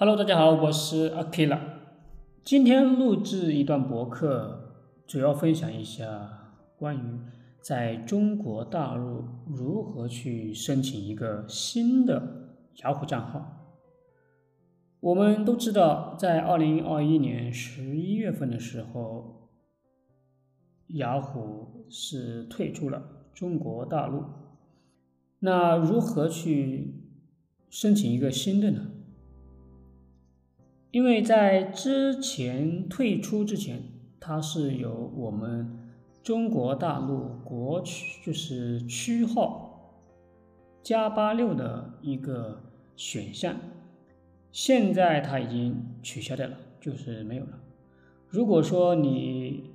Hello，大家好，我是 Akila。今天录制一段博客，主要分享一下关于在中国大陆如何去申请一个新的雅虎账号。我们都知道，在二零二一年十一月份的时候，雅虎是退出了中国大陆。那如何去申请一个新的呢？因为在之前退出之前，它是有我们中国大陆国区就是区号加八六的一个选项，现在它已经取消掉了，就是没有了。如果说你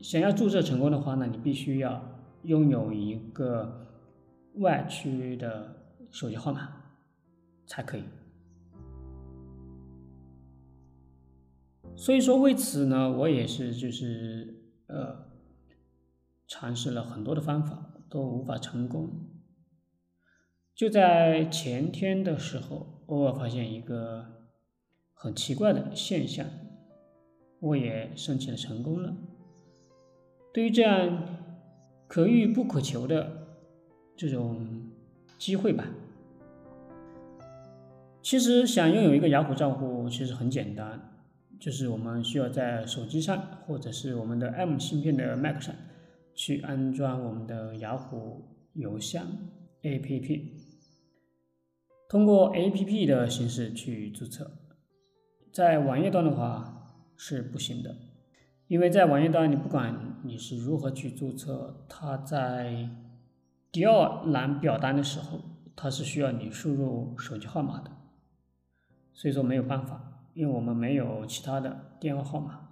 想要注册成功的话呢，你必须要拥有一个外区的手机号码才可以。所以说，为此呢，我也是就是呃，尝试了很多的方法，都无法成功。就在前天的时候，偶尔发现一个很奇怪的现象，我也申请成功了。对于这样可遇不可求的这种机会吧，其实想拥有一个雅虎账户，其实很简单。就是我们需要在手机上，或者是我们的 M 芯片的 Mac 上，去安装我们的雅虎邮箱 APP，通过 APP 的形式去注册。在网页端的话是不行的，因为在网页端你不管你是如何去注册，它在第二栏表单的时候，它是需要你输入手机号码的，所以说没有办法。因为我们没有其他的电话号码，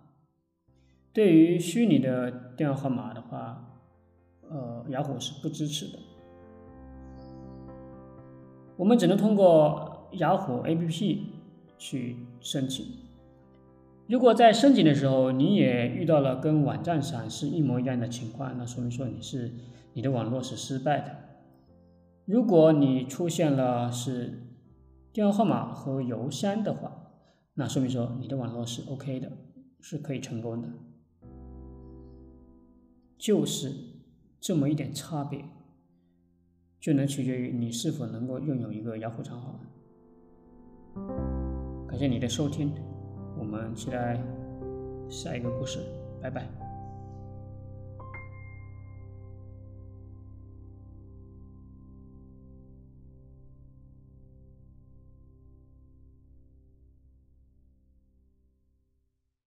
对于虚拟的电话号码的话，呃，雅虎是不支持的。我们只能通过雅虎 APP 去申请。如果在申请的时候你也遇到了跟网站上是一模一样的情况，那说明说你是你的网络是失败的。如果你出现了是电话号码和邮箱的话，那说明说你的网络是 OK 的，是可以成功的，就是这么一点差别，就能取决于你是否能够拥有一个雅虎账号。感谢你的收听，我们期待下一个故事，拜拜。